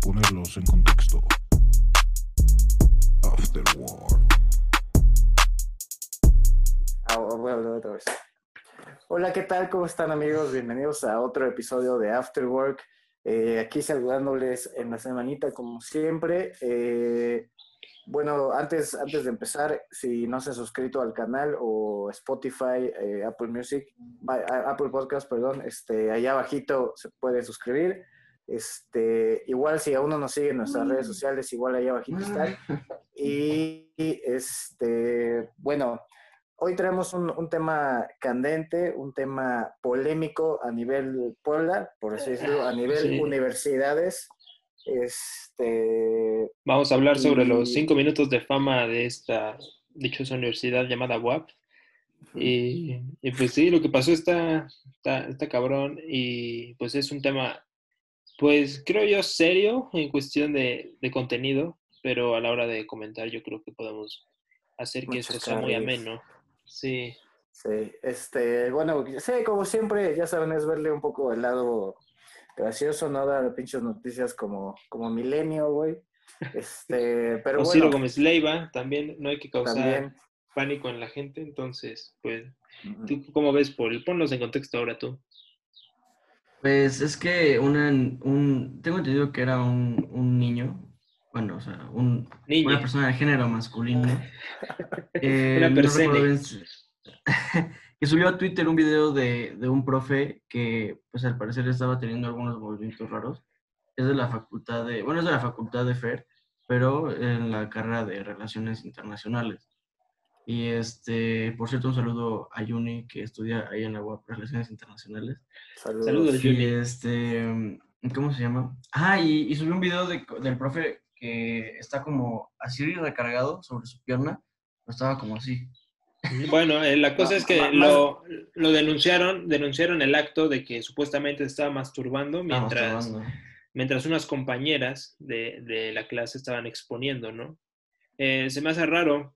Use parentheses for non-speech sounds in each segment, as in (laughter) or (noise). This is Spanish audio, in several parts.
ponerlos en contexto. Ah, bueno, otra vez. Hola, ¿qué tal? ¿Cómo están amigos? Bienvenidos a otro episodio de Afterwork. Eh, aquí saludándoles en la semanita como siempre. Eh, bueno, antes, antes de empezar, si no se han suscrito al canal o Spotify, eh, Apple Music, Apple Podcast, perdón, este, allá abajito se puede suscribir. Este, igual si aún no nos siguen en nuestras redes sociales, igual allá abajito están. (laughs) Y este, bueno, hoy traemos un, un tema candente, un tema polémico a nivel Puebla, por así decirlo, a nivel Sí. universidades. Este, Vamos a hablar sobre los Y- cinco minutos de fama de esta dichosa universidad llamada WAP. Y, y pues sí, lo que pasó está, está, está cabrón y pues es un tema, pues creo yo serio en cuestión de, de contenido, pero a la hora de comentar yo creo que podemos hacer que Muchos esto sea muy ameno. Sí, Sí, este, bueno, sí, como siempre, ya saben, es verle un poco el lado gracioso, no dar pinches noticias como, como Milenio, güey. Este, (laughs) pero o Ciro bueno, Gómez Leiva, también no hay que causar también. pánico en la gente, entonces, pues. ¿tú cómo ves, Paul? Ponlos en contexto ahora tú. Pues es que una, un, tengo entendido que era un, un niño, bueno, o sea, un, una persona de género masculino. (laughs) eh, Una persona. bien si- (laughs) que subió a Twitter un video de, de un profe que, pues al parecer estaba teniendo algunos movimientos raros. Es de la facultad de, bueno, es de la facultad de FER, pero en la carrera de Relaciones Internacionales. Y este, por cierto, un saludo a Yuni, que estudia ahí en la UAP Relaciones Internacionales. Saludos. Saludos. Yuni. este, ¿cómo se llama? Ah, y, y subió un video de- del profe que está como así recargado sobre su pierna, pero estaba como así. Bueno, eh, la cosa Ma- es que lo, lo denunciaron, denunciaron el acto de que supuestamente estaba masturbando estaba mientras, masturbando. mientras unas compañeras de, de la clase estaban exponiendo, ¿no? Eh, se me hace raro,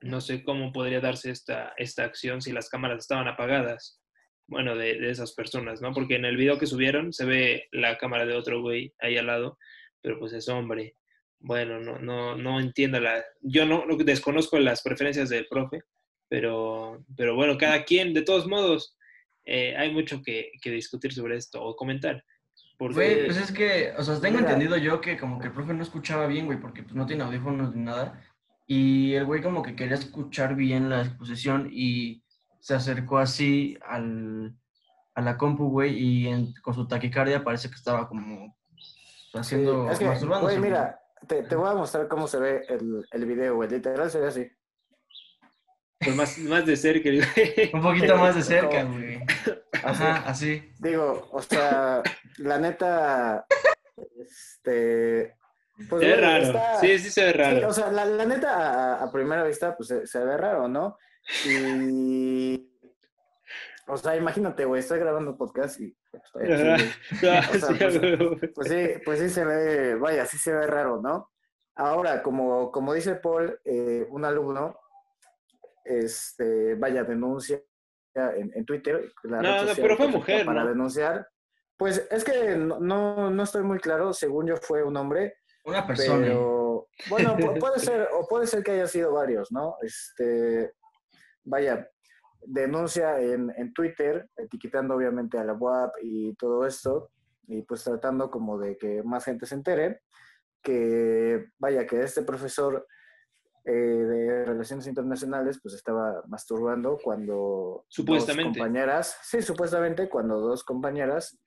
no sé cómo podría darse esta, esta acción si las cámaras estaban apagadas, bueno, de, de esas personas, ¿no? Porque en el video que subieron se ve la cámara de otro güey ahí al lado, pero pues es hombre. Bueno, no, no, no entiendo la... Yo no no- desconozco las preferencias del profe, pero, pero bueno, cada quien, de todos modos, eh, hay mucho que, que discutir sobre esto o comentar. Porque, Güey, pues es que, o sea, tengo entendido yo que como que el profe no escuchaba bien, güey, porque pues no tiene audífonos ni nada. Y el güey como que quería escuchar bien la exposición y se acercó así al, a la compu, güey, y en- con su taquicardia parece que estaba como haciendo, Sí, es que, masturbándose. güey, güey. mira, te, te voy a mostrar cómo se ve el, el video, güey. Literal se ve así. pues más, más de cerca. (laughs) Un poquito más de cerca, güey. Ajá, así. Digo, o sea, la neta, este... Pues, se ve raro. está- Sí, sí se ve Sí, raro. o sea, la, la neta, a, a primera vista, pues se, se ve raro, ¿no? Y. O sea, imagínate, güey, estoy grabando podcast y. güey. (laughs) Ah, o sea, sí, pues-. Pues sí, pues sí se ve, vaya, sí se ve raro, ¿no? Ahora, como, como dice Paul, eh, un alumno, este, vaya, denuncia en, en Twitter. la No, pero fue mujer, Para ¿no? denunciar. Pues es que no, no, no estoy muy claro, según yo fue un hombre, Una persona. pero bueno, pu- (laughs) puede ser, o puede ser que haya sido varios, ¿no? Este, vaya, denuncia en, en Twitter, etiquetando obviamente a la UAP y todo esto, y pues tratando como de que más gente se entere, que vaya, que este profesor eh, de Relaciones Internacionales pues estaba masturbando cuando Supuestamente. dos compañeras, sí, supuestamente cuando dos compañeras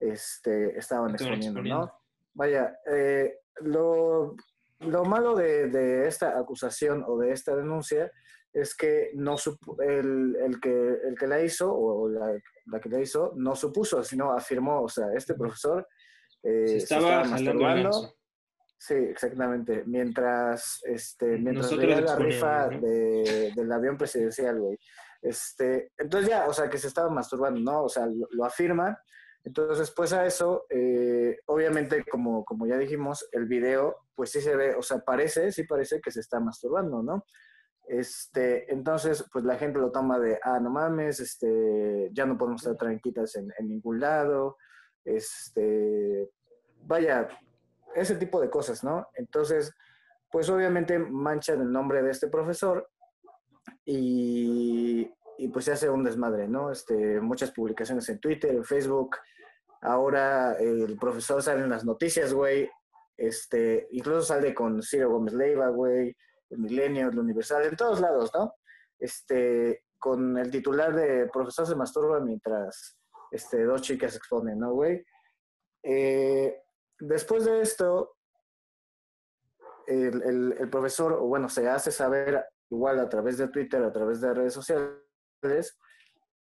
este, estaban Estaban exponiendo, exponiendo. ¿no? Vaya, eh, lo, lo malo de, de esta acusación o de esta denuncia es que no supo- el, el que, el que la hizo o la, la que la hizo no supuso, sino afirmó, o sea, este profesor eh, Se estaba el ganso. Sí, exactamente. Mientras, este, mientras la rifa de- del avión presidencial, güey. Este, entonces ya, o sea, que se estaba masturbando, ¿no? O sea, lo, lo afirma. Entonces, después a eso, eh, obviamente, como, como ya dijimos, el video, pues sí se ve, o sea, parece, sí parece que se está masturbando, ¿no? Este, entonces, pues la gente lo toma de, ah, no mames, este, ya no podemos estar tranquilas en, en ningún lado, este, vaya, ese tipo de cosas, ¿no? Entonces, pues obviamente manchan el nombre de este profesor y, y pues se hace un desmadre, ¿no? Este, muchas publicaciones en Twitter, en Facebook. Ahora el profesor sale en las noticias, güey. Este, incluso sale con Ciro Gómez Leiva, güey, el Milenio, el Universal, en todos lados, ¿no? Este, con el titular de profesor se masturba mientras este, dos chicas exponen, ¿no, güey? Eh, después de esto, el, el, el profesor, bueno, se hace saber igual a través de Twitter, a través de redes sociales,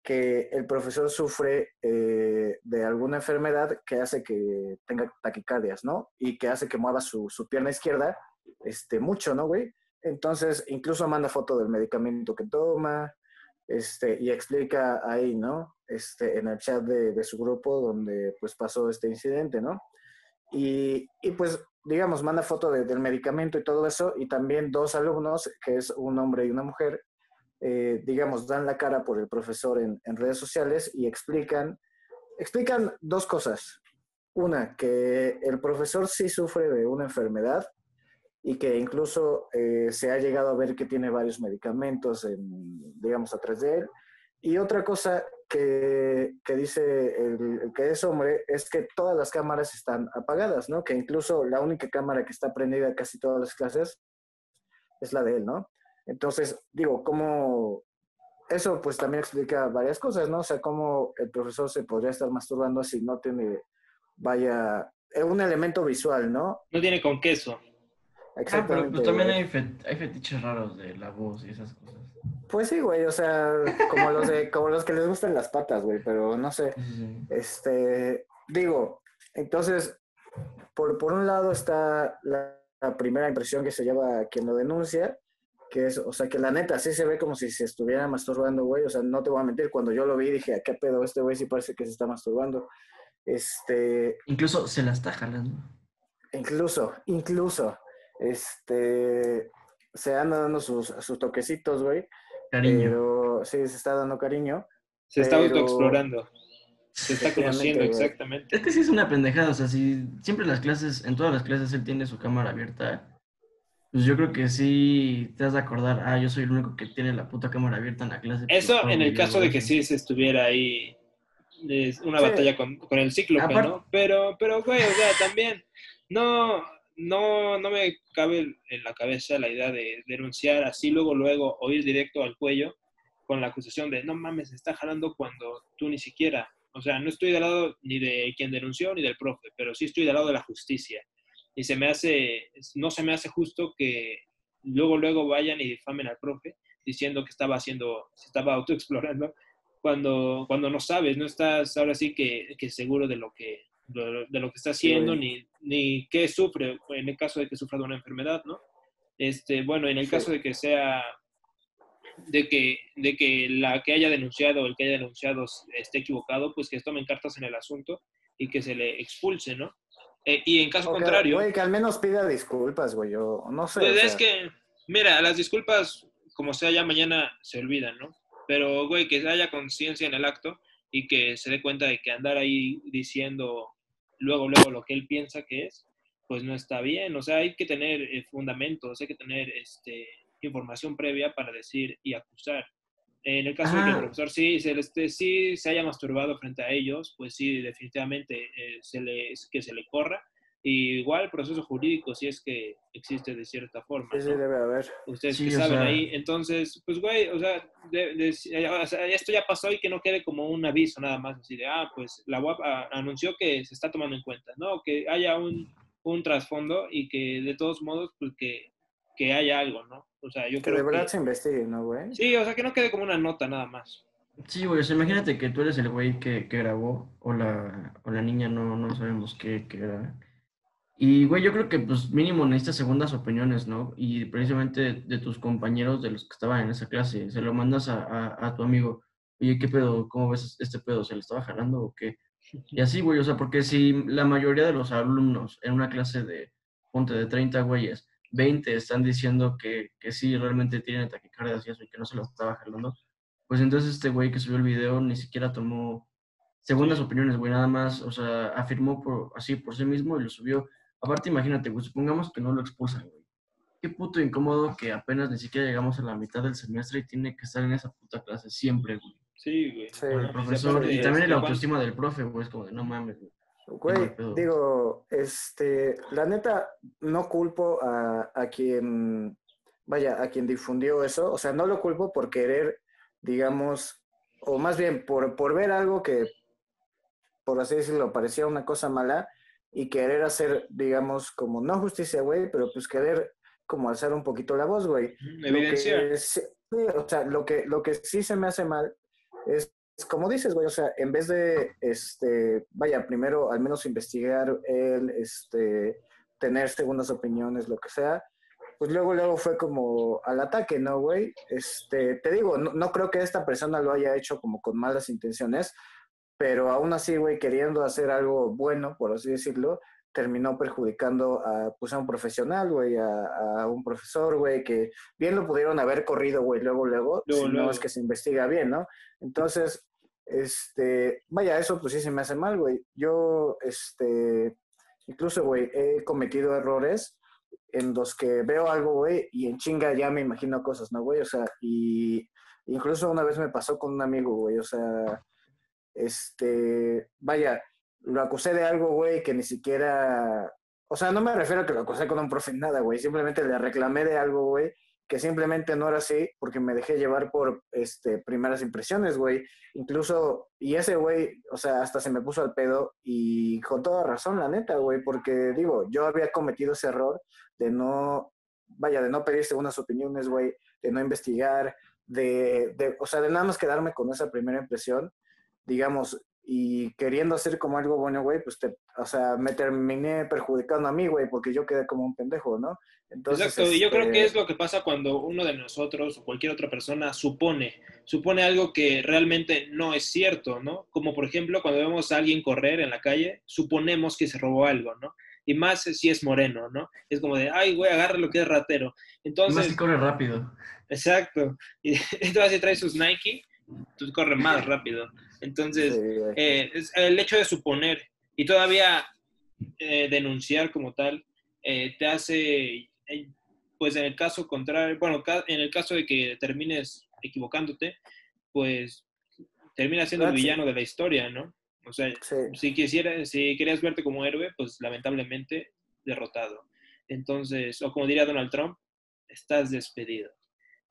que el profesor sufre eh, de alguna enfermedad que hace que tenga taquicardias, ¿no? Y que hace que mueva su, su pierna izquierda este, mucho, ¿no, güey? Entonces, incluso manda foto del medicamento que toma este, y explica ahí, ¿no? Este, en el chat de, de su grupo donde pues pasó este incidente, ¿no? Y, y pues, digamos, manda foto de- del medicamento y todo eso, y también dos alumnos, que es un hombre y una mujer, eh, digamos, dan la cara por el profesor en, en redes sociales y explican, explican dos cosas. Una, que el profesor sí sufre de una enfermedad y que incluso eh, se ha llegado a ver que tiene varios medicamentos, en, digamos, atrás de él. Y otra cosa que, que dice el, el que es hombre es que todas las cámaras están apagadas, ¿no? Que incluso la única cámara que está prendida en casi todas las clases es la de él, ¿no? Entonces, digo, ¿cómo...? Eso pues también explica varias cosas, ¿no? O sea, cómo el profesor se podría estar masturbando si no tiene, vaya, eh, un elemento visual, ¿no? No tiene con queso. Ah, pero Exactamente. pues también hay, fet- hay fetiches raros de la voz y esas cosas. Pues sí, güey, o sea, como los, de, como los que les gustan las patas, güey, pero no sé. Sí. Este, digo, entonces, por, por un lado está la, la primera impresión que se lleva a quien lo denuncia, que es, o sea, que la neta sí se ve como si se estuviera masturbando, güey, o sea, no te voy a mentir, cuando yo lo vi dije, ¿a qué pedo este güey sí parece que se está masturbando? Este, Incluso se la está jalando. incluso, incluso, este, se anda dando sus, sus toquecitos, güey, Cariño. pero sí, se está dando cariño. Se está Pero- autoexplorando. Se está conociendo, güey. exactamente. Es que sí es una pendejada, o sea, si siempre en las clases, en todas las clases él tiene su cámara abierta, pues yo creo que sí te has de acordar, ah, yo soy el único que tiene la puta cámara abierta en la clase. pues, Eso en el caso de que sí se estuviera ahí es una Sí. batalla con, con el cíclope, Aparte- ¿no? Pero, pero, güey, o sea, también no, no, no me cabe en la cabeza la idea de denunciar así luego, luego, o ir directo al cuello con la acusación de, no mames, se está jalando cuando tú ni siquiera, o sea, no estoy del lado ni de quien denunció ni del profe, pero sí estoy del lado de la justicia. Y se me hace, no se me hace justo que luego, luego vayan y difamen al profe diciendo que estaba haciendo, se estaba autoexplorando, cuando, cuando no sabes, no estás ahora sí que, que seguro de lo que, de, de lo que está haciendo, Sí. ni, ni qué sufre, en el caso de que sufra de una enfermedad, ¿no? Este, bueno, en el caso de que sea, de que, de que la que haya denunciado, el que haya denunciado esté equivocado, pues que tomen cartas en el asunto y que se le expulse, ¿no? Eh, y en caso contrario, Güey, que al menos pida disculpas, güey, yo no sé. pues es sea, que, mira, las disculpas, como sea, ya mañana se olvidan, ¿no? Pero, güey, que haya conciencia en el acto y que se dé cuenta de que andar ahí diciendo luego, luego lo que él piensa que es, pues no está bien. O sea, hay que tener eh, fundamentos, hay que tener este, información previa para decir y acusar. En el caso de que el Ah. profesor sí se, este, sí se haya masturbado frente a ellos, pues sí, definitivamente eh, se le, que se le corra. Y igual proceso jurídico, si es que existe de cierta forma. Sí, sí, ¿no? debe haber. Ustedes Sí, que saben sea- ahí. Entonces, pues, güey, o sea, de- de- o sea, esto ya pasó y que no quede como un aviso nada más, así de, ah, pues la UAP ah, anunció que se está tomando en cuenta, ¿no? Que haya un, un trasfondo y que de todos modos, pues que, que haya algo, ¿no? O sea, yo Que de creo verdad que... se investigue, ¿no, güey? Sí, o sea, que no quede como una nota nada más. Sí, güey, o sea, imagínate que tú eres el güey que, que grabó, o la, o la niña, no, no sabemos qué, qué era. Y, güey, yo creo que, pues, mínimo necesitas segundas opiniones, ¿no? Y precisamente de tus compañeros, de los que estaban en esa clase, se lo mandas a, a, a tu amigo. Oye, ¿qué pedo? ¿Cómo ves este pedo? ¿Se le estaba jalando o qué? Y así, güey, o sea, porque si la mayoría de los alumnos en una clase de, ponte, de 30 güeyes, 20 están diciendo que, que sí, realmente tienen taquicardias y eso, y que no se lo estaba jalando, pues entonces este güey que subió el video ni siquiera tomó segundas opiniones, güey, nada más, o sea, afirmó por, así por sí mismo y lo subió. Aparte, imagínate, güey, supongamos que no lo expulsan, güey. Qué puto incómodo que apenas ni siquiera llegamos a la mitad del semestre y tiene que estar en esa puta clase siempre, güey. Sí, güey. Sí. Con el Y profesor. Y también este, la autoestima del profe, güey. Es como de, no mames, güey. Güey, digo, este, la neta, no culpo a, a quien, vaya, a quien difundió eso, o sea, no lo culpo por querer, digamos, o más bien por, por ver algo que, por así decirlo, parecía una cosa mala y querer hacer, digamos, como no justicia, güey, pero pues querer como alzar un poquito la voz, güey. Ujú, Lo que sí- o sea, lo que, lo que sí se me hace mal es como dices, güey, o sea, en vez de, este, vaya, primero al menos investigar el, este, tener segundas opiniones, lo que sea, pues luego, luego fue como al ataque, ¿no, güey? Este, te digo, no, no creo que esta persona lo haya hecho como con malas intenciones, pero aún así, güey, queriendo hacer algo bueno, por así decirlo, terminó perjudicando a, pues, a un profesional, güey, a, a un profesor, güey, que bien lo pudieron haber corrido, güey, luego, luego, Luego, si luego. no es que se investiga bien, ¿no? Entonces, este, vaya, eso pues sí se me hace mal, güey. Yo, este, incluso, güey, he cometido errores en los que veo algo, güey, y en chinga ya me imagino cosas, ¿no, güey? O sea, y incluso una vez me pasó con un amigo, güey, o sea, este, vaya, lo acusé de algo, güey, que ni siquiera, o sea, no me refiero a que lo acusé con un profe, nada, güey, simplemente le reclamé de algo, güey, que simplemente no era así porque me dejé llevar por, este, primeras impresiones, güey, incluso, y ese güey, o sea, hasta se me puso al pedo y con toda razón, la neta, güey, porque digo, yo había cometido ese error de no, vaya, de no pedir segundas opiniones, güey, de no investigar, de, de, o sea, de nada más quedarme con esa primera impresión, digamos, y queriendo hacer como algo bueno, güey, pues, te, o sea, me terminé perjudicando a mí, güey, porque yo quedé como un pendejo, ¿no? Entonces, Exacto, y yo creo este, que es lo que pasa cuando uno de nosotros o cualquier otra persona supone, supone algo que realmente no es cierto, ¿no? Como por ejemplo cuando vemos a alguien correr en la calle, suponemos que se robó algo, ¿no? Y más si es moreno, ¿no? Es como de, ay, güey, agarra lo que es ratero. Más Entonces, que corre rápido. exacto. Y (laughs) entonces si traes sus Nike, tú corres más rápido. Entonces, sí, eh, es el hecho de suponer y todavía eh, denunciar como tal eh, te hace, eh, pues en el caso contrario, bueno, en el caso de que termines equivocándote, pues termina siendo el villano de la historia, ¿no? O sea, Sí. si quisieras, si querías verte como héroe, pues lamentablemente derrotado. Entonces, o como diría Donald Trump, estás despedido.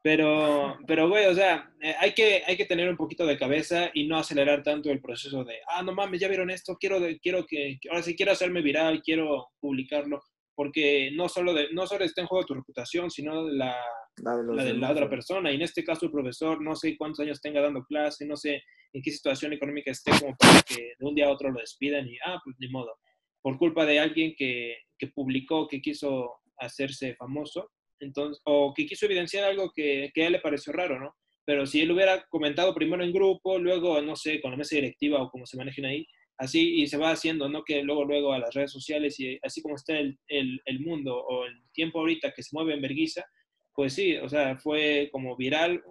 Pero, pero güey, o sea, eh, hay, que, hay que tener un poquito de cabeza y no acelerar tanto el proceso de, ah, no mames, ya vieron esto, quiero, quiero que, ahora sí quiero hacerme viral, quiero publicarlo, porque no solo, de, no solo está en juego tu reputación, sino la, La de, la de la demás, otra persona. Y en este caso, el profesor, no sé cuántos años tenga dando clase, no sé en qué situación económica esté como para que de un día a otro lo despidan y, ah, pues ni modo. Por culpa de alguien que, que publicó, que quiso hacerse famoso, entonces, o que quiso evidenciar algo que, que a él le pareció raro, ¿no? Pero si él hubiera comentado primero en grupo, luego, no sé, con la mesa directiva o como se manejen ahí, así y se va haciendo, ¿no? Que luego, luego a las redes sociales y así como está el, el, el mundo o el tiempo ahorita que se mueve en verguiza, pues sí, o sea, fue como viral,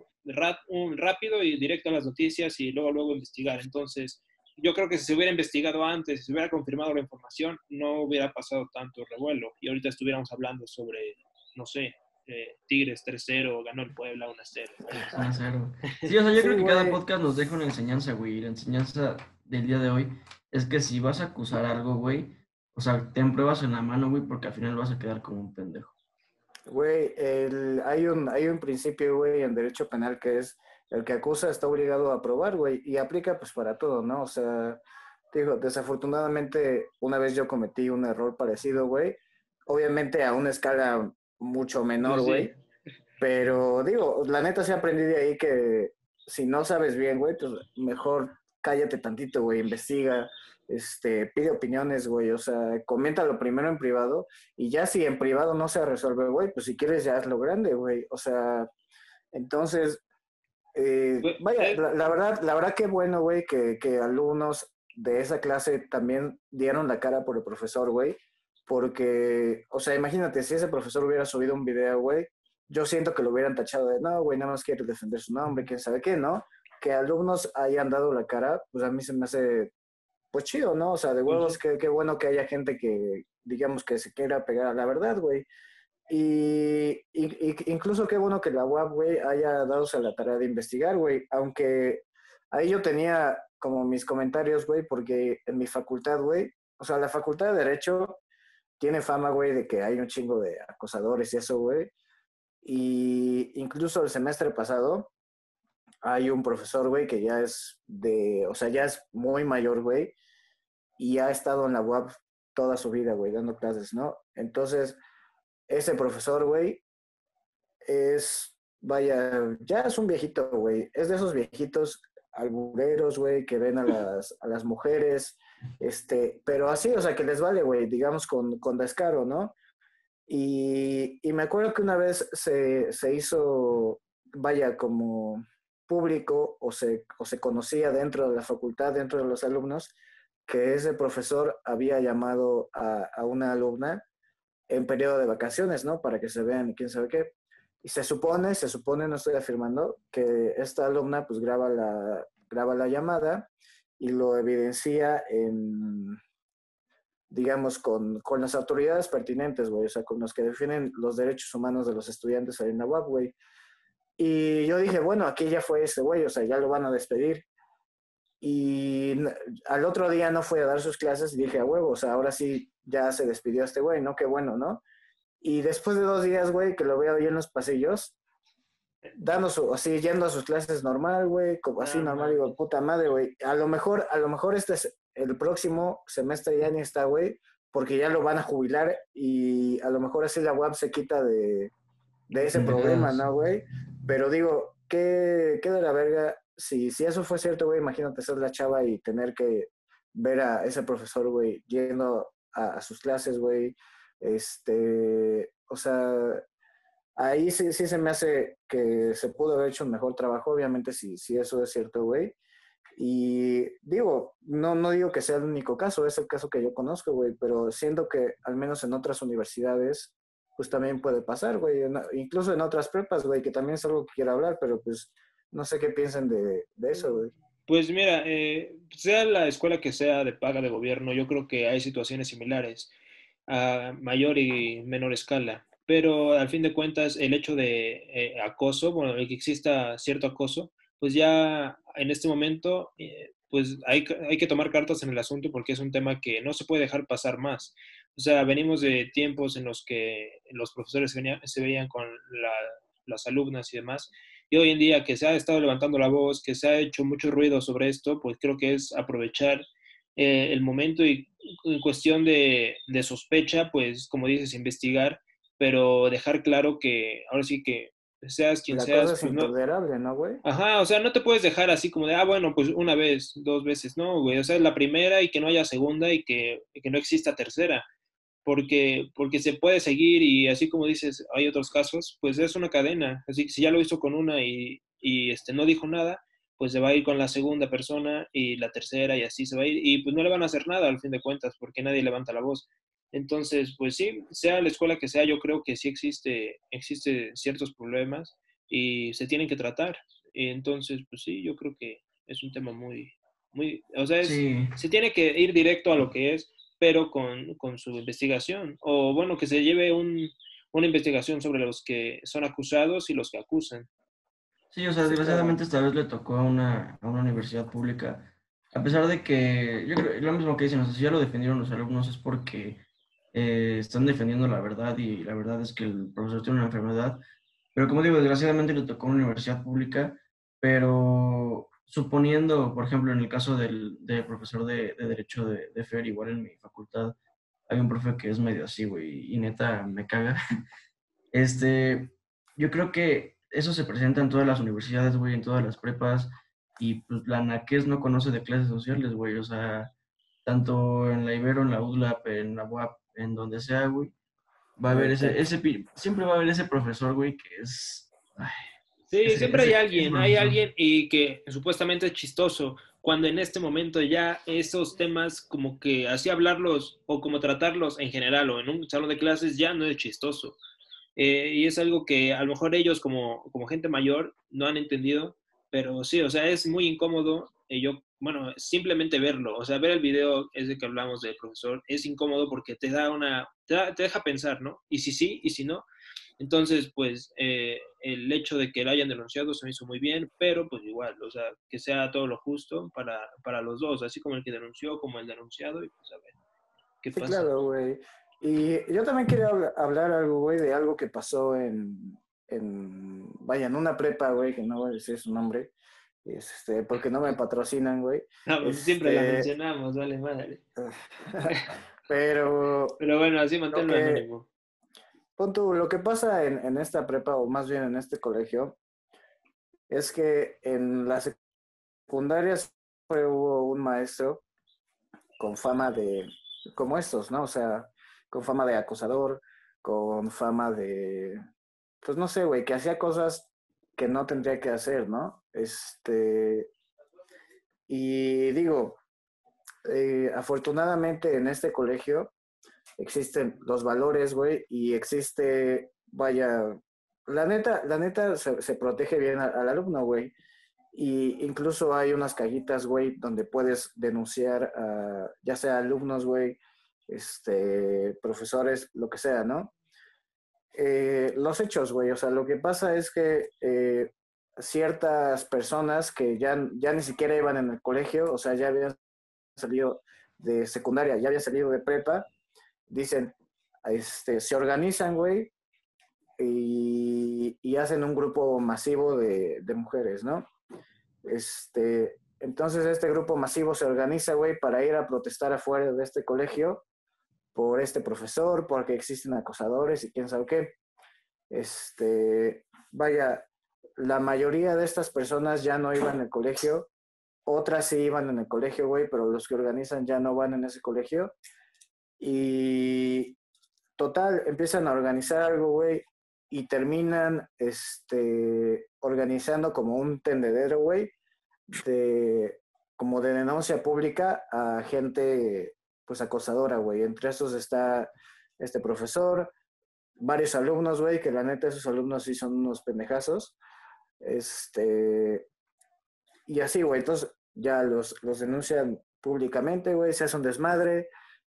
un, rápido y directo a las noticias y luego, luego investigar. Entonces, yo creo que si se hubiera investigado antes, si se hubiera confirmado la información, no hubiera pasado tanto revuelo. Y ahorita estuviéramos hablando sobre, no sé, eh, Tigres 3-0, ganó el Puebla 1-0. Ah, cero. Sí, o sea, yo Sí, creo que cada podcast nos deja una enseñanza, güey. Y la enseñanza del día de hoy es que si vas a acusar algo, güey, o sea, ten pruebas en la mano, güey, porque al final vas a quedar como un pendejo. Güey, el- hay, un, hay un principio, güey, en derecho penal que es el que acusa está obligado a probar, güey, y aplica pues para todo, ¿no? O sea, digo, desafortunadamente una vez yo cometí un error parecido, güey, obviamente a una escala mucho menor, Sí. güey, pero digo, la neta sí aprendí de ahí que si no sabes bien, güey, pues mejor cállate tantito, güey, investiga, este, pide opiniones, güey, o sea, coméntalo primero en privado y ya si en privado no se resuelve, güey, pues si quieres ya hazlo grande, güey. O sea, entonces, eh, vaya, eh. la, la verdad, la verdad que bueno, güey, que, que alumnos de esa clase también dieron la cara por el profesor, güey. Porque, o sea, imagínate, si ese profesor hubiera subido un video, güey, yo siento que lo hubieran tachado de, no, güey, nada más quiere defender su nombre, quién sabe qué, ¿no? Que alumnos hayan dado la cara, pues a mí se me hace, pues chido, ¿no? O sea, de huevos, qué, qué bueno que haya gente que, digamos que se quiera pegar a la verdad, güey. Y, y- y incluso qué bueno que la UAP, güey, haya dado a la tarea de investigar, güey. Aunque ahí yo tenía como mis comentarios, güey, porque en mi facultad, güey, o sea, la facultad de Derecho tiene fama, güey, de que hay un chingo de acosadores y eso, güey. Y incluso el semestre pasado hay un profesor, güey, que ya es de, o sea, ya es muy mayor, güey, y ha estado en la UAP toda su vida, güey, dando clases, ¿no? Entonces, ese profesor, güey, es, vaya, ya es un viejito, güey, es de esos viejitos albureros, güey, que ven a las, a las mujeres, este, pero así, o sea, que les vale, güey, digamos con, con descaro, ¿no? Y, y me acuerdo que una vez se, se hizo, vaya, como público o se, o se conocía dentro de la facultad, dentro de los alumnos, que ese profesor había llamado a, a una alumna en periodo de vacaciones, ¿no? Para que se vean quién sabe qué. Y se supone, se supone, no estoy afirmando, que esta alumna pues graba la, graba la llamada y lo evidencia en, digamos, con, con las autoridades pertinentes, güey, o sea, con los que definen los derechos humanos de los estudiantes en la UAP, güey. Y yo dije, bueno, aquí ya fue ese güey, o sea, ya lo van a despedir. Y al otro día no fue a dar sus clases y dije, a huevo, o sea, ahora sí ya se despidió este güey, ¿no? Qué bueno, ¿no? Y después de dos días, güey, que lo veo ahí en los pasillos, dando su, así, yendo a sus clases normal, güey, como así Ah, normal, digo, puta madre, güey. A lo mejor, a lo mejor este es el próximo semestre ya ni está, güey, porque ya lo van a jubilar y a lo mejor así la web se quita de, de ese problema, ¿no, güey? Pero digo, ¿qué, qué de la verga? Si, si eso fue cierto, güey, imagínate ser la chava y tener que ver a ese profesor, güey, yendo a, a sus clases, güey. Este, o sea, ahí sí, se me hace que se pudo haber hecho un mejor trabajo, obviamente, si, si eso es cierto, güey. Y digo, no, no digo que sea el único caso, es el caso que yo conozco, güey, pero siento que al menos en otras universidades, pues también puede pasar, güey, incluso en otras prepas, güey, que también es algo que quiero hablar, pero pues no sé qué piensen de, de eso, güey. Pues mira, eh, sea la escuela que sea de paga de gobierno, yo creo que hay situaciones similares a mayor y menor escala. Pero al fin de cuentas, el hecho de eh, acoso, bueno, el que exista cierto acoso, pues ya en este momento, eh, pues hay, hay que tomar cartas en el asunto porque es un tema que no se puede dejar pasar más. O sea, venimos de tiempos en los que los profesores se, venía- se veían con la- las alumnas y demás, y hoy en día que se ha estado levantando la voz, que se ha hecho mucho ruido sobre esto, pues creo que es aprovechar eh, el momento y en cuestión de, de sospecha, pues como dices, investigar, pero dejar claro que ahora sí que seas quien La seas, cosa es pues, no, intolerable, ¿no, güey? Ajá, o sea, no te puedes dejar así como de, ah, bueno, pues una vez, dos veces, no, güey, o sea, es la primera y que no haya segunda y que, y que no exista tercera, porque, porque se puede seguir y así como dices, hay otros casos, pues es una cadena, así que si ya lo hizo con una y, y este, no dijo nada, pues se va a ir con la segunda persona y la tercera y así se va a ir y pues no le van a hacer nada al fin de cuentas porque nadie levanta la voz. Entonces, pues sí, sea la escuela que sea, yo creo que sí existe, existe ciertos problemas y se tienen que tratar. Entonces, pues sí, yo creo que es un tema muy, muy, o sea, es, Sí, se tiene que ir directo a lo que es, pero con, con su investigación. O bueno, que se lleve un, una investigación sobre los que son acusados y los que acusan. sí, o sea, desgraciadamente esta vez le tocó a una, a una universidad pública, a pesar de que, yo creo, lo mismo que dicen, o sea, si ya lo defendieron los alumnos es porque eh, están defendiendo la verdad y la verdad es que el profesor tiene una enfermedad, pero como digo, desgraciadamente le tocó una universidad pública, pero suponiendo, por ejemplo, en el caso del, del profesor de, de Derecho de, de FER, igual en mi facultad, hay un profe que es medio así, güey, y neta me caga. (laughs) Este, yo creo que eso se presenta en todas las universidades, güey, en todas las prepas, y pues la NAQUES no conoce de clases sociales, güey, o sea, tanto en la Ibero, en la UDLAP, en la UAP, en donde sea, güey, va a haber ese, ese, siempre va a haber ese profesor, güey, que es... ay, Sí, Ese- siempre hay ese- alguien, ese hay alguien y que supuestamente es chistoso, cuando en este momento ya esos temas como que así hablarlos o como tratarlos en general o en un salón de clases ya no es chistoso. Eh, y es algo que a lo mejor ellos como, como gente mayor no han entendido, pero sí, o sea, es muy incómodo. Y yo bueno, simplemente verlo, o sea, ver el video ese que hablamos del profesor es incómodo porque te da una, te, da- te deja pensar, ¿no? Y si sí, y si no. Entonces, pues, eh, el hecho de que lo hayan denunciado se me hizo muy bien, pero pues igual, o sea, que sea todo lo justo para, para los dos, así como el que denunció, como el denunciado, y pues a ver, ¿qué Sí, pasa? claro, güey. Y yo también quería habla- hablar algo, güey, de algo que pasó en, en, vaya, en una prepa, güey, que no voy a decir su nombre, este, porque no me patrocinan, güey. (laughs) Ah, pues, Siempre la Este- mencionamos, vale madre. (laughs) Pero Pero bueno, así manténlo que- anónimo. Pon tú, lo que pasa en, en esta prepa, o más bien en este colegio, es que en la secundaria siempre hubo un maestro con fama de, como estos, ¿no? O sea, con fama de acosador, con fama de, pues no sé, güey, que hacía cosas que no tendría que hacer, ¿no? Este, y digo, eh, afortunadamente en este colegio existen los valores, güey, y existe, vaya, la neta, la neta se, protege bien al, al alumno, güey. Y incluso hay unas cajitas, güey, donde puedes denunciar a, ya sea alumnos, güey, este, profesores, lo que sea, ¿no? Eh, los hechos, güey, o sea, lo que pasa es que eh, ciertas personas que ya, ya ni siquiera iban en el colegio, o sea, ya habían salido de secundaria, ya habían salido de prepa, dicen, este, se organizan, güey, y, y hacen un grupo masivo de, de mujeres, ¿no? Este, entonces este grupo masivo se organiza, güey, para ir a protestar afuera de este colegio por este profesor, porque existen acosadores y quién sabe qué. Este, vaya, la mayoría de estas personas ya no iban al colegio, otras sí iban en el colegio, güey, pero los que organizan ya no van en ese colegio. Y total, empiezan a organizar algo, güey, y terminan este, organizando como un tendedero, güey, de, como de denuncia pública a gente, pues, acosadora, güey. Entre esos está este profesor, varios alumnos, güey, que la neta esos alumnos sí son unos pendejazos. Este, y así, güey, entonces ya los, los denuncian públicamente, güey, se hace un desmadre.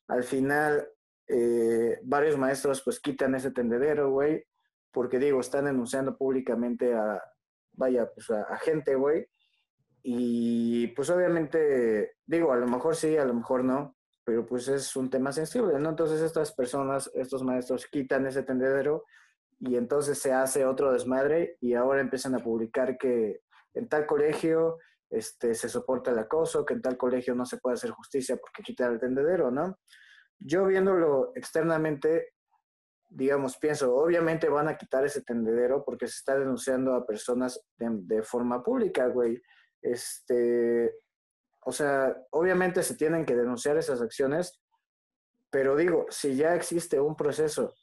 Al final, eh, varios maestros pues quitan ese tendedero, güey, porque digo, están denunciando públicamente a, vaya, pues a, a gente, güey. Y pues obviamente, digo, a lo mejor sí, a lo mejor no, pero pues es un tema sensible, ¿no? Entonces estas personas, estos maestros quitan ese tendedero y entonces se hace otro desmadre y ahora empiezan a publicar que en tal colegio este, se soporta el acoso, que en tal colegio no se puede hacer justicia porque quitan el tendedero, ¿no? Yo viéndolo externamente, digamos, pienso, obviamente van a quitar ese tendedero porque se está denunciando a personas de, de forma pública, güey. Este, o sea, obviamente se tienen que denunciar esas acciones, pero digo, si ya existe un proceso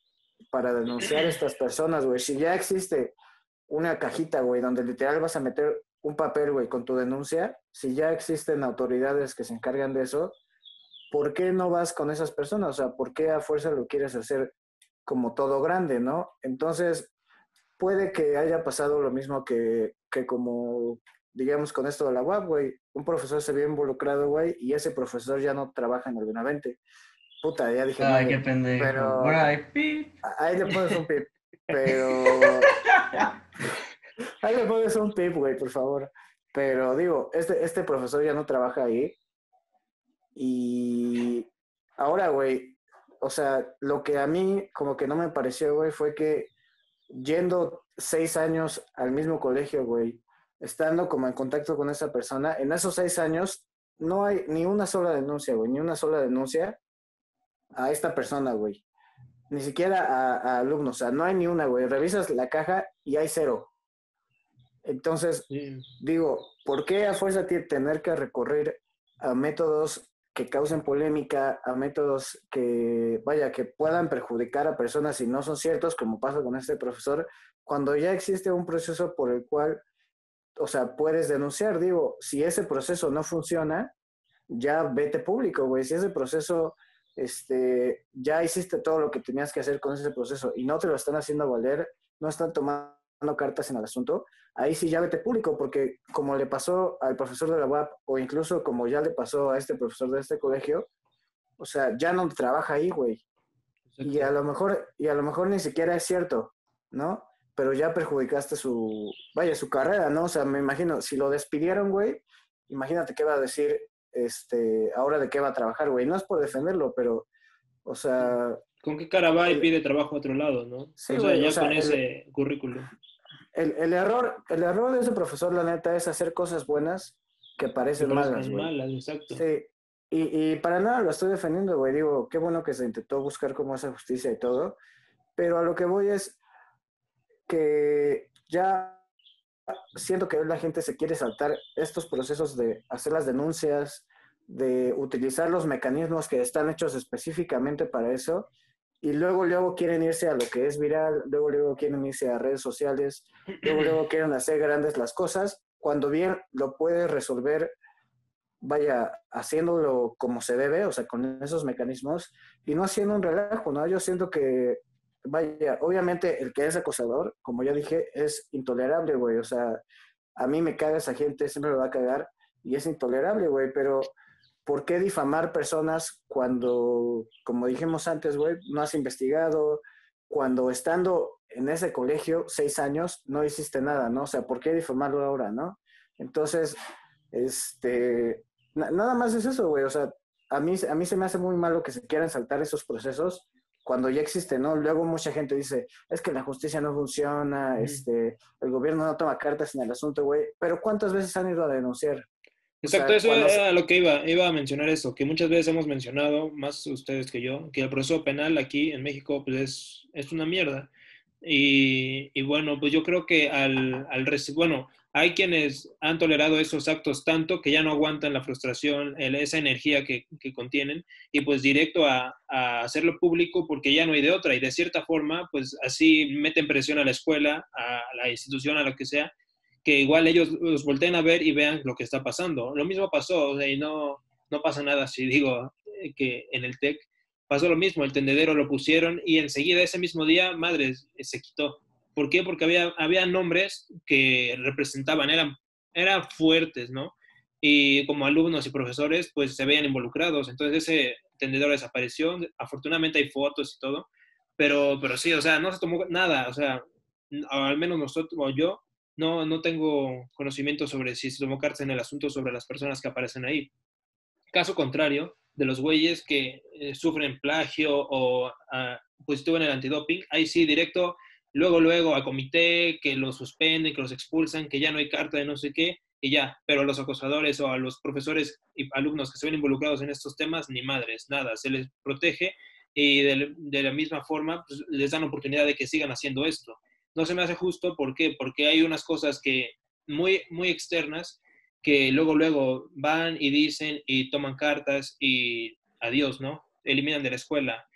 para denunciar a estas personas, güey, si ya existe una cajita, güey, donde literal vas a meter un papel, güey, con tu denuncia, si ya existen autoridades que se encargan de eso, ¿por qué no vas con esas personas? O sea, ¿por qué a fuerza lo quieres hacer como todo grande, no? Entonces, puede que haya pasado lo mismo que, que como, digamos, con esto de la UAP, güey. Un profesor se vio involucrado, güey, y ese profesor ya no trabaja en el Benavente. Puta, ya dije, Ay, qué pendejo. pero- pi. ahí le pones un pip, pero... (laughs) Ahí le pones un pip, güey, por favor. Pero digo, este, este profesor ya no trabaja ahí. Y ahora, güey, o sea, lo que a mí como que no me pareció, güey, fue que yendo seis años al mismo colegio, güey, estando como en contacto con esa persona, en esos seis años no hay ni una sola denuncia, güey, ni una sola denuncia a esta persona, güey. Ni siquiera a, a alumnos, o sea, no hay ni una, güey. Revisas la caja y hay cero. Entonces, Sí. digo, ¿por qué a fuerza tiene tener que recurrir a métodos que causen polémica, a métodos que, vaya, que puedan perjudicar a personas si no son ciertos, como pasa con este profesor, cuando ya existe un proceso por el cual, o sea, puedes denunciar? Digo, si ese proceso no funciona, ya vete público, güey. Si ese proceso, este, ya hiciste todo lo que tenías que hacer con ese proceso y no te lo están haciendo valer, no están tomando cartas en el asunto, ahí sí ya vete público, porque como le pasó al profesor de la UAP, o incluso como ya le pasó a este profesor de este colegio, o sea, ya no trabaja ahí, güey. Y a lo mejor, y a lo mejor ni siquiera es cierto, ¿no? Pero ya perjudicaste su, vaya, su carrera, ¿no? O sea, me imagino, si lo despidieron, güey, imagínate qué va a decir, este, ahora de qué va a trabajar, güey. No es por defenderlo, pero, o sea, ¿Con qué cara va y el- pide trabajo a otro lado, no? Sí, o sea, güey, ya o sea, con el- ese currículum. el, el error, el error de ese profesor, la neta, es hacer cosas buenas que parecen malas, güey. malas, exacto. Sí, y, y para nada lo estoy defendiendo, güey. Digo, qué bueno que se intentó buscar como esa justicia y todo, pero a lo que voy es que ya siento que la gente se quiere saltar estos procesos de hacer las denuncias, de utilizar los mecanismos que están hechos específicamente para eso, y luego, luego quieren irse a lo que es viral, luego, luego quieren irse a redes sociales, luego, luego quieren hacer grandes las cosas, cuando bien lo puedes resolver vaya, haciéndolo como se debe, o sea, con esos mecanismos, y no haciendo un relajo, ¿no? Yo siento que, vaya, obviamente el que es acosador, como ya dije, es intolerable, güey, o sea, a mí me caga esa gente, siempre me va a cagar, y es intolerable, güey, pero ¿por qué difamar personas cuando, como dijimos antes, güey, no has investigado, cuando estando en ese colegio seis años no hiciste nada, ¿no? O sea, ¿por qué difamarlo ahora, no? Entonces, este, na- nada más es eso, güey. O sea, a mí, a mí se me hace muy malo que se quieran saltar esos procesos cuando ya existen, ¿no? Luego mucha gente dice, es que la justicia no funciona, este, el gobierno no toma cartas en el asunto, güey. Pero ¿cuántas veces han ido a denunciar? Exacto, sea, eso se- era lo que iba, iba a mencionar eso, que muchas veces hemos mencionado, más ustedes que yo, que el proceso penal aquí en México pues es, es una mierda. Y, y bueno, pues yo creo que al, al bueno, hay quienes han tolerado esos actos tanto que ya no aguantan la frustración, el- esa energía que, que contienen, y pues directo a, a hacerlo público porque ya no hay de otra. Y de cierta forma, pues así meten presión a la escuela, a la institución, a lo que sea, que igual ellos los volteen a ver y vean lo que está pasando. Lo mismo pasó, o sea, y no, no pasa nada si digo eh, que en el TEC pasó lo mismo, el tendedero lo pusieron y enseguida ese mismo día, madres, se quitó. ¿Por qué? Porque había, había nombres que representaban, eran, eran fuertes, ¿no? Y como alumnos y profesores, pues se veían involucrados. Entonces ese tendedero desapareció. Afortunadamente hay fotos y todo. Pero, pero sí, o sea, no se tomó nada. O sea, al menos nosotros, o yo, no, no tengo conocimiento sobre si se tomó cartas en el asunto sobre las personas que aparecen ahí. Caso contrario, de los güeyes que eh, sufren plagio o ah, pues estuvo en el antidoping, ahí sí, directo, luego, luego a comité, que los suspenden, que los expulsan, que ya no hay carta de no sé qué, y ya. Pero a los acosadores o a los profesores y alumnos que se ven involucrados en estos temas, ni madres, nada, se les protege y de, la misma forma pues, les dan oportunidad de que sigan haciendo esto. No se me hace justo, ¿por qué? Porque hay unas cosas que muy, muy externas que luego, luego van y dicen y toman cartas y adiós, ¿no? Eliminan de la escuela.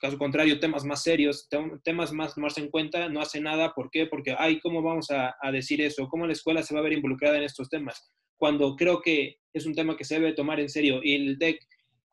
Caso contrario, temas más serios, tem- temas más tomarse en cuenta, no hace nada. ¿Por qué? Porque, ay, ¿cómo vamos a, a decir eso? ¿Cómo la escuela se va a ver involucrada en estos temas? Cuando creo que es un tema que se debe tomar en serio. Y el TEC,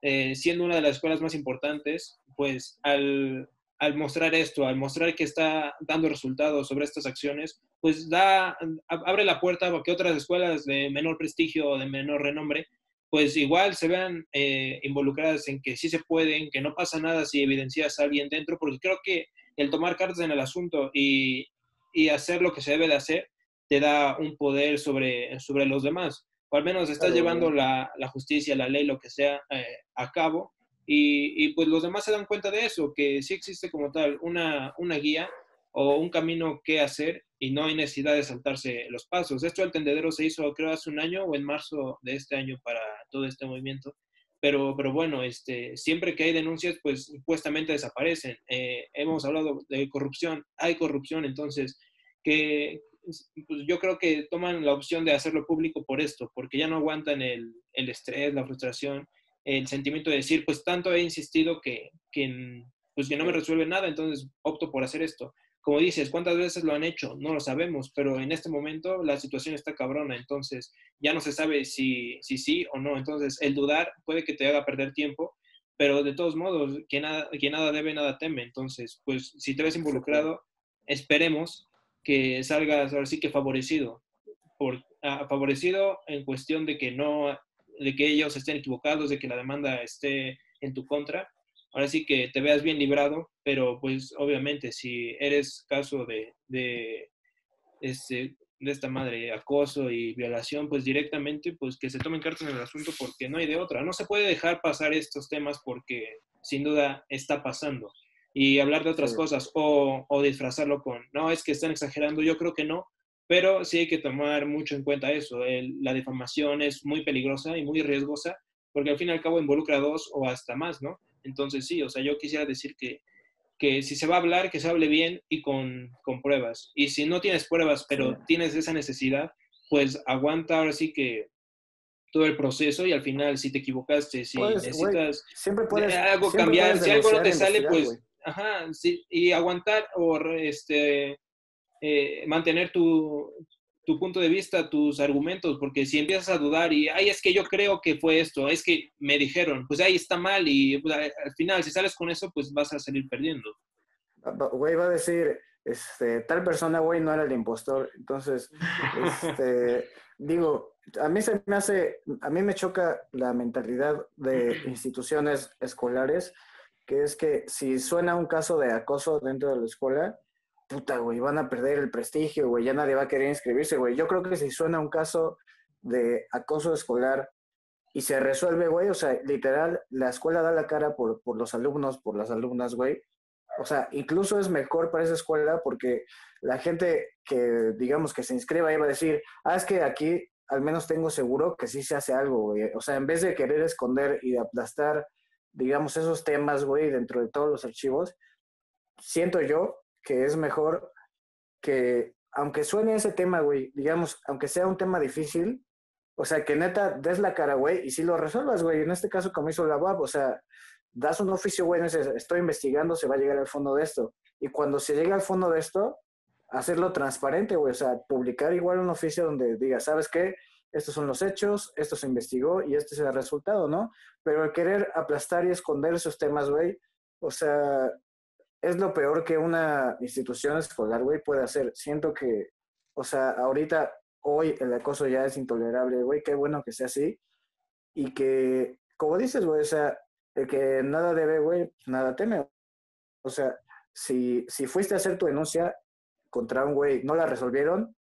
eh, siendo una de las escuelas más importantes, pues al, al mostrar esto, al mostrar que está dando resultados sobre estas acciones, pues da, abre la puerta para que otras escuelas de menor prestigio o de menor renombre, pues igual se vean eh, involucradas en que sí se pueden, que no pasa nada si evidencias a alguien dentro, porque creo que el tomar cartas en el asunto y, y hacer lo que se debe de hacer te da un poder sobre, sobre los demás, o al menos estás Claro, llevando la, la justicia, la ley, lo que sea, eh, a cabo, y, y, pues los demás se dan cuenta de eso, que sí existe como tal una, una guía o un camino que hacer y no hay necesidad de saltarse los pasos. Esto del tendedero se hizo creo hace un año o en marzo de este año para todo este movimiento. Pero, pero bueno, este, siempre que hay denuncias, pues supuestamente desaparecen. Eh, hemos hablado de corrupción, hay corrupción, entonces, que pues yo creo que toman la opción de hacerlo público por esto, porque ya no aguantan el, el estrés, la frustración, el sentimiento de decir, pues tanto he insistido que, que, pues, que no me resuelve nada, entonces opto por hacer esto. Como dices, ¿cuántas veces lo han hecho? No lo sabemos, pero en este momento la situación está cabrona, entonces ya no se sabe si, si sí o no. Entonces, el dudar puede que te haga perder tiempo, pero de todos modos, quien nada, nada debe, nada teme. Entonces, pues si te ves involucrado, esperemos que salgas ahora sí que favorecido. Por, ah, favorecido en cuestión de que no, de que ellos estén equivocados, de que la demanda esté en tu contra. Ahora sí que te veas bien librado, pero pues obviamente si eres caso de, de, este, de esta madre, acoso y violación, pues directamente pues que se tomen cartas en el asunto porque no hay de otra. No se puede dejar pasar estos temas porque sin duda está pasando y hablar de otras Sí. cosas o, o disfrazarlo con, no, es que están exagerando, yo creo que no, pero sí hay que tomar mucho en cuenta eso. El- la difamación es muy peligrosa y muy riesgosa porque al fin y al cabo involucra a dos o hasta más, ¿no? Entonces sí, o sea, yo quisiera decir que, que si se va a hablar, que se hable bien y con, con pruebas. Y si no tienes pruebas, pero Sí. tienes esa necesidad, pues aguanta ahora sí que todo el proceso y al final si te equivocaste, si Puedes, necesitas Siempre puedes. de algo siempre cambiar, puedes si algo no te sale, pues, ajá, sí, y aguantar o este, eh, mantener tu, tu punto de vista, tus argumentos, porque si empiezas a dudar y, ay, es que yo creo que fue esto, es que me dijeron, pues ahí está mal y pues, al final, si sales con eso, pues vas a salir perdiendo. Güey, va a decir, este, tal persona, güey, no era el impostor. Entonces, (laughs) este, digo, a mí se me hace, a mí me choca la mentalidad de instituciones escolares, que es que si suena un caso de acoso dentro de la escuela, puta, güey, van a perder el prestigio, güey, ya nadie va a querer inscribirse, güey. Yo creo que si suena un caso de acoso escolar y se resuelve, güey, o sea, literal, la escuela da la cara por, por los alumnos, por las alumnas, güey. O sea, incluso es mejor para esa escuela porque la gente que, digamos, que se inscriba ahí va a decir, ah, es que aquí al menos tengo seguro que sí se hace algo, güey. O sea, en vez de querer esconder y de aplastar, digamos, esos temas, güey, dentro de todos los archivos, siento yo que es mejor que, aunque suene ese tema, güey, digamos, aunque sea un tema difícil, o sea, que neta des la cara, güey, y si lo resuelvas, güey. En este caso, como hizo la UAP, o sea, das un oficio, güey, dices, estoy investigando, se va a llegar al fondo de esto. Y cuando se llega al fondo de esto, hacerlo transparente, güey, o sea, publicar igual un oficio donde diga, ¿sabes qué? Estos son los hechos, esto se investigó y este es el resultado, ¿no? Pero el querer aplastar y esconder esos temas, güey, o sea, es lo peor que una institución escolar, güey, puede hacer. Siento que, o sea, ahorita, hoy el acoso ya es intolerable, güey, qué bueno que sea así. Y que, como dices, güey, o sea, el que nada debe, güey, nada teme. O sea, si, si fuiste a hacer tu denuncia contra un güey, no la resolvieron,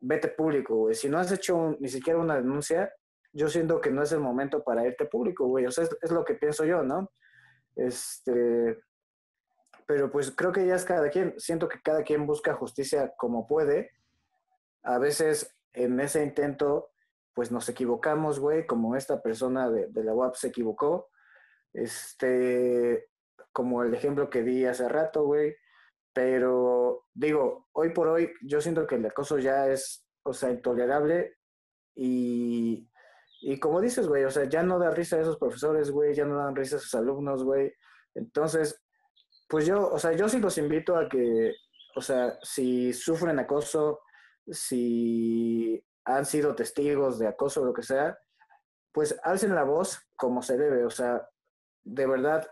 vete público, güey. Si no has hecho ni siquiera una denuncia, yo siento que no es el momento para irte público, güey. O sea, es, es lo que pienso yo, ¿no? Este, pero pues creo que ya es cada quien. Siento que cada quien busca justicia como puede. A veces en ese intento, pues nos equivocamos, güey, como esta persona de, la UAP se equivocó. Este, como el ejemplo que di hace rato, güey. Pero digo, hoy por hoy yo siento que el acoso ya es, o sea, intolerable y, y como dices, güey, o sea, ya no da risa a esos profesores, güey, ya no dan risa a sus alumnos, güey. Entonces, pues yo, o sea, yo sí los invito a que, o sea, si sufren acoso, si han sido testigos de acoso o lo que sea, pues alcen la voz como se debe, o sea, de verdad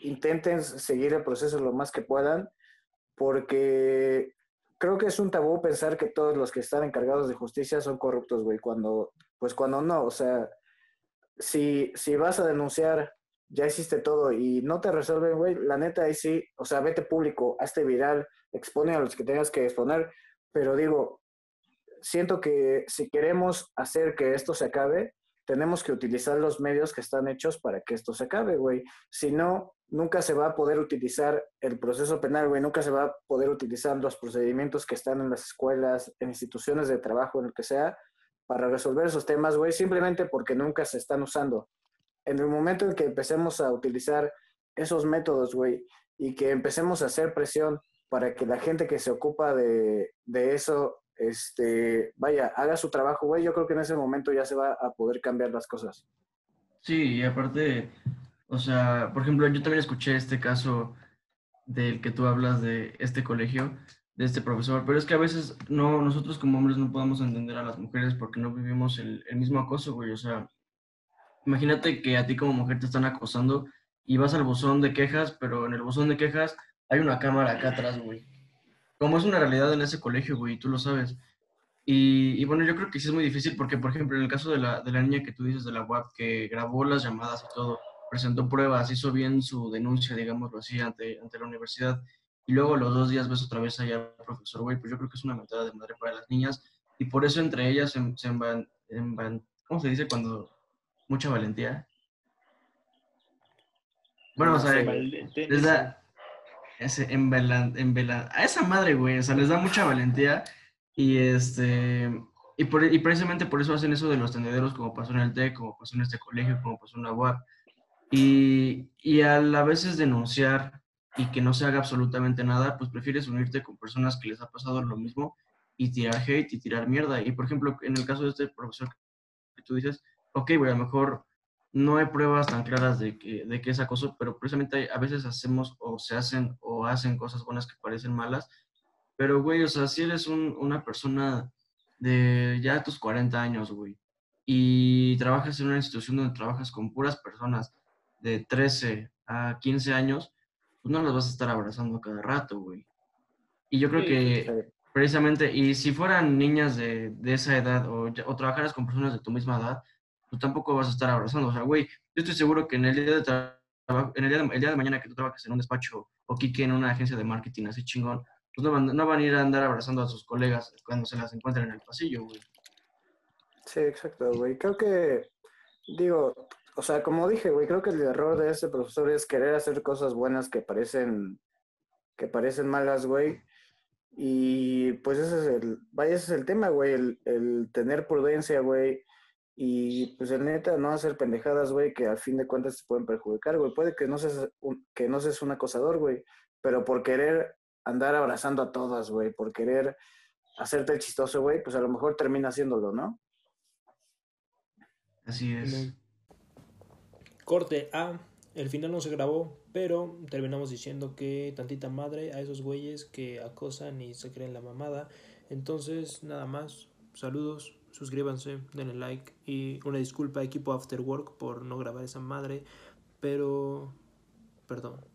intenten seguir el proceso lo más que puedan, porque creo que es un tabú pensar que todos los que están encargados de justicia son corruptos, güey, cuando, pues cuando no, o sea, si, si vas a denunciar, ya hiciste todo y no te resuelven, güey, la neta ahí sí, o sea, vete público, hazte viral, expone a los que tengas que exponer, pero digo, siento que si queremos hacer que esto se acabe, tenemos que utilizar los medios que están hechos para que esto se acabe, güey. Si no, nunca se va a poder utilizar el proceso penal, güey, nunca se va a poder utilizar los procedimientos que están en las escuelas, en instituciones de trabajo, en lo que sea, para resolver esos temas, güey, simplemente porque nunca se están usando. En el momento en que empecemos a utilizar esos métodos, güey, y que empecemos a hacer presión para que la gente que se ocupa de, de eso este, vaya, haga su trabajo, güey, yo creo que en ese momento ya se va a poder cambiar las cosas. Sí, y aparte, o sea, por ejemplo, yo también escuché este caso del que tú hablas de este colegio, de este profesor, pero es que a veces no, nosotros como hombres no podemos entender a las mujeres porque no vivimos el, el mismo acoso, güey, o sea, imagínate que a ti como mujer te están acosando y vas al buzón de quejas, pero en el buzón de quejas hay una cámara acá atrás, güey. como es una realidad en ese colegio, güey, tú lo sabes. Y, y bueno, yo creo que sí es muy difícil porque, por ejemplo, en el caso de la, de la niña que tú dices de la UAP, que grabó las llamadas y todo, presentó pruebas, hizo bien su denuncia, digámoslo así, ante, ante la universidad, y luego los dos días ves otra vez allá al profesor, güey, pues yo creo que es una mentada de madre para las niñas, y por eso entre ellas se, se envan- envan- ¿cómo se dice cuando mucha valentía? Bueno, o No sea, sé, Valente, les da ese envelan, envelan- a esa madre, güey, o sea, les da mucha valentía y este y, por, y precisamente por eso hacen eso de los tendederos como pasó en el TEC, como pasó en este colegio, como pasó en la UAP. Y, y a veces denunciar y que no se haga absolutamente nada, pues prefieres unirte con personas que les ha pasado lo mismo y tirar hate y tirar mierda. Y por ejemplo, en el caso de este profesor que tú dices, ok, güey, a lo mejor no hay pruebas tan claras de que, de que es acoso, pero precisamente a veces hacemos o se hacen o hacen cosas buenas que parecen malas. Pero, güey, o sea, si eres un- una persona de ya tus 40 años, güey, y trabajas en una institución donde trabajas con puras personas de 13 a 15 años, pues no las vas a estar abrazando cada rato, güey. Y yo creo Sí, que Sí. precisamente, y si fueran niñas de, de esa edad o, o trabajaras con personas de tu misma edad, pues tampoco vas a estar abrazando. O sea, güey, yo estoy seguro que en el día de trabajo, en el día el día de mañana que tú trabajes en un despacho o Kike en una agencia de marketing así chingón, pues no van, no van a ir a andar abrazando a sus colegas cuando se las encuentren en el pasillo, güey. Sí, exacto, güey. Creo que, digo, o sea, como dije, güey, creo que el error de ese profesor es querer hacer cosas buenas que parecen, que parecen malas, güey. Y pues ese es el, vaya, ese es el tema, güey, el, el tener prudencia, güey. Y pues el neta, no hacer pendejadas, güey, que al fin de cuentas te pueden perjudicar, güey. Puede que no seas un, que no seas un acosador, güey, pero por querer andar abrazando a todas, güey, por querer hacerte el chistoso, güey, pues a lo mejor termina haciéndolo, ¿no? Así es. Corte A. El final no se grabó, pero terminamos diciendo que tantita madre a esos güeyes que acosan y se creen la mamada. Entonces, nada más. Saludos, suscríbanse, denle like y una disculpa equipo After Work por no grabar esa madre, pero perdón.